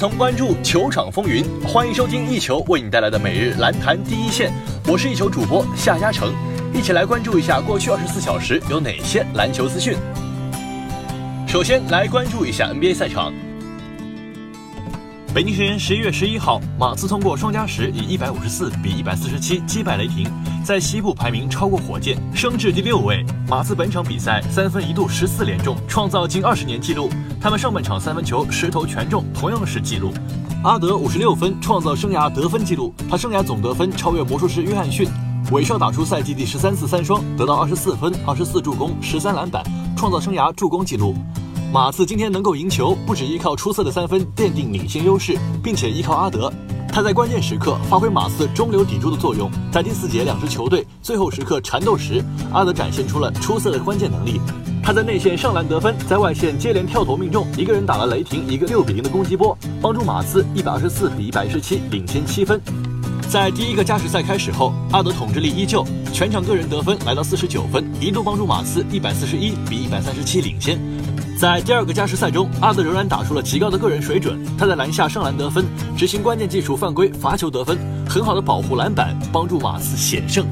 同关注球场风云，欢迎收听一球为你带来的每日篮坛第一线。我是一球主播夏嘉诚，一起来关注一下过去二十四小时有哪些篮球资讯。首先来关注一下 NBA 赛场。北京时间十一月十一号，马刺通过双加时以一百五十四比一百四十七击败雷霆，在西部排名超过火箭，升至第六位。马刺本场比赛三分一度十四连中，创造近二十年纪录。他们上半场三分球十投全中，同样是纪录。阿德五十六分，创造生涯得分纪录，他生涯总得分超越魔术师约翰逊。韦少打出赛季第十三次三双，得到二十四分、二十四助攻、十三篮板，创造生涯助攻纪录。马刺今天能够赢球，不止依靠出色的三分奠定领先优势，并且依靠阿德，他在关键时刻发挥马刺中流砥柱的作用。在第四节两支球队最后时刻缠斗时，阿德展现出了出色的关键能力。他在内线上篮得分，在外线接连跳投命中，一个人打了雷霆一个六比零的攻击波，帮助马刺一百二十四比一百十七领先七分。在第一个加时赛开始后，阿德统治力依旧，全场个人得分来到四十九分，一度帮助马刺一百四十一比一百三十七领先。在第二个加时赛中，阿德仍然打出了极高的个人水准。他在篮下上篮得分，执行关键技术犯规罚球得分，很好的保护篮板，帮助马刺险胜。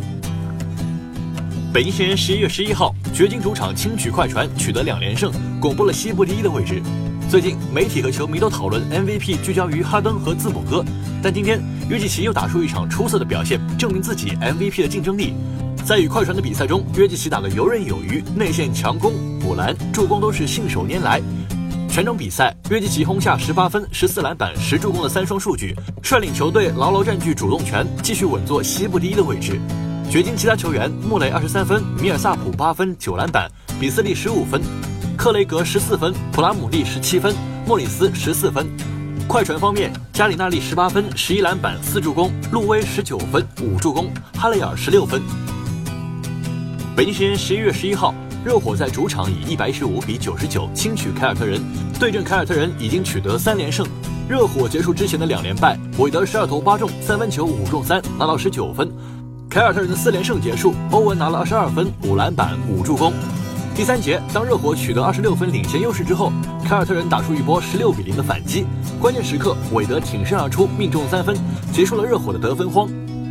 北京时间十一月十一号，掘金主场轻取快船，取得两连胜，巩固了西部第一的位置。最近媒体和球迷都讨论 MVP 聚焦于哈登和字母哥，但今天约基奇又打出一场出色的表现，证明自己 MVP 的竞争力。在与快船的比赛中，约基奇打得游刃有余，内线强攻、补篮、助攻都是信手拈来。全场比赛，约基奇轰下十八分、十四篮板、十助攻的三双数据，率领球队牢牢占据主动权，继续稳坐西部第一的位置。掘金其他球员：穆雷二十三分，米尔萨普八分九篮板，比斯利十五分，克雷格十四分，普拉姆利十七分，莫里斯十四分。快船方面，加里纳利十八分，十一篮板四助攻，路威十九分五助攻，哈雷尔十六分。北京时间十一月十一号，热火在主场以一百一十五比九十九轻取凯尔特人，对阵凯尔特人已经取得三连胜。热火结束之前的两连败，韦德十二投八中，三分球五中三，拿到十九分。凯尔特人的四连胜结束，欧文拿了二十二分、五篮板、五助攻。第三节，当热火取得二十六分领先优势之后，凯尔特人打出一波十六比零的反击。关键时刻，韦德挺身而出，命中三分，结束了热火的得分荒。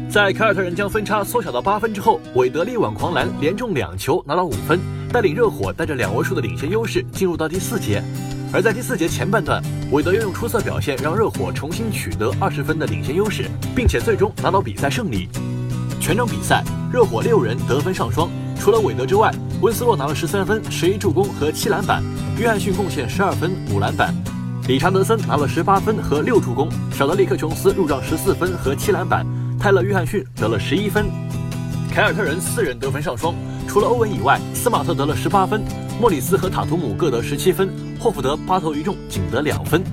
在凯尔特人将分差缩小到八分之后，韦德力挽狂澜，连中两球，拿到五分，带领热火带着两位数的领先优势进入到第四节。而在第四节前半段，韦德又用出色表现让热火重新取得二十分的领先优势，并且最终拿到比赛胜利。全场比赛，热火六人得分上双，除了韦德之外，温斯洛拿了十三分、十一助攻和七篮板，约翰逊贡献十二分、五篮板，理查德森拿了十八分和六助攻，小德里克琼斯入账十四分和七篮板，泰勒约翰逊得了十一分。凯尔特人四人得分上双，除了欧文以外，斯马特得了十八分，莫里斯和塔图姆各得十七分，霍福德八投一中，仅得两分。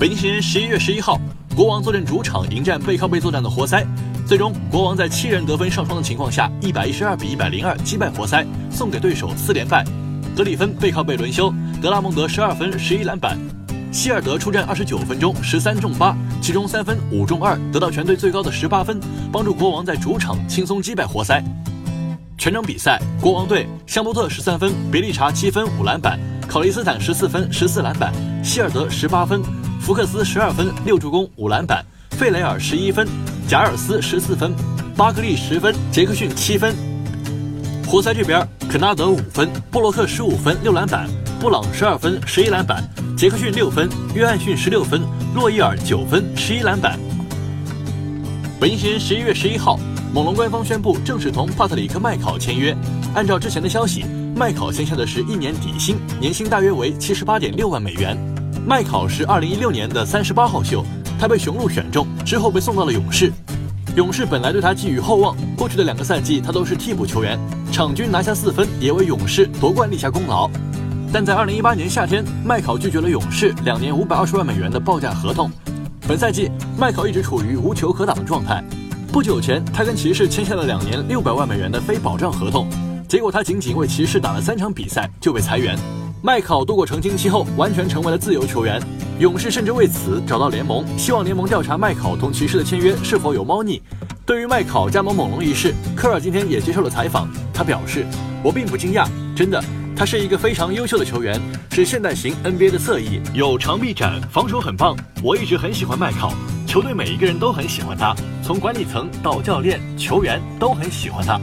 北京时间十一月十一号。国王坐镇主场迎战背靠背作战的活塞，最终国王在七人得分上双的情况下，一百一十二比一百零二击败活塞，送给对手四连败。格里芬背靠背轮休，德拉蒙德十二分十一篮板，希尔德出战二十九分钟十三中八，其中三分五中二，得到全队最高的十八分，帮助国王在主场轻松击败活塞。全场比赛，国王队香波特十三分，别利查七分五篮板，考利斯坦十四分十四篮板，希尔德十八分。福克斯十二分六助攻五篮板，费雷尔十一分，贾尔斯十四分，巴克利十分，杰克逊七分。活塞这边，肯纳德五分，布洛克十五分六篮板，布朗十二分十一篮板，杰克逊六分，约翰逊十六分，洛伊尔九分十一篮板。北京时间十一月十一号，猛龙官方宣布正式同帕特里克麦考签约。按照之前的消息，麦考签下的是一年底薪，年薪大约为七十八点六万美元。麦考是二零一六年的三十八号秀，他被雄鹿选中之后被送到了勇士。勇士本来对他寄予厚望，过去的两个赛季他都是替补球员，场均拿下四分，也为勇士夺冠立下功劳。但在二零一八年夏天，麦考拒绝了勇士两年五百二十万美元的报价合同。本赛季，麦考一直处于无球可打的状态。不久前，他跟骑士签下了两年六百万美元的非保障合同，结果他仅仅为骑士打了三场比赛就被裁员。麦考度过澄清期后，完全成为了自由球员。勇士甚至为此找到联盟，希望联盟调查麦考同骑士的签约是否有猫腻。对于麦考加盟猛龙一事，科尔今天也接受了采访，他表示：“我并不惊讶，真的，他是一个非常优秀的球员，是现代型 NBA 的侧翼，有长臂展，防守很棒。我一直很喜欢麦考，球队每一个人都很喜欢他，从管理层到教练、球员都很喜欢他。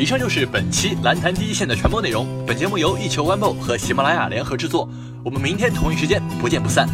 以上就是本期蓝坛第一线的全部内容。本节目由一球 One 和喜马拉雅联合制作。我们明天同一时间不见不散。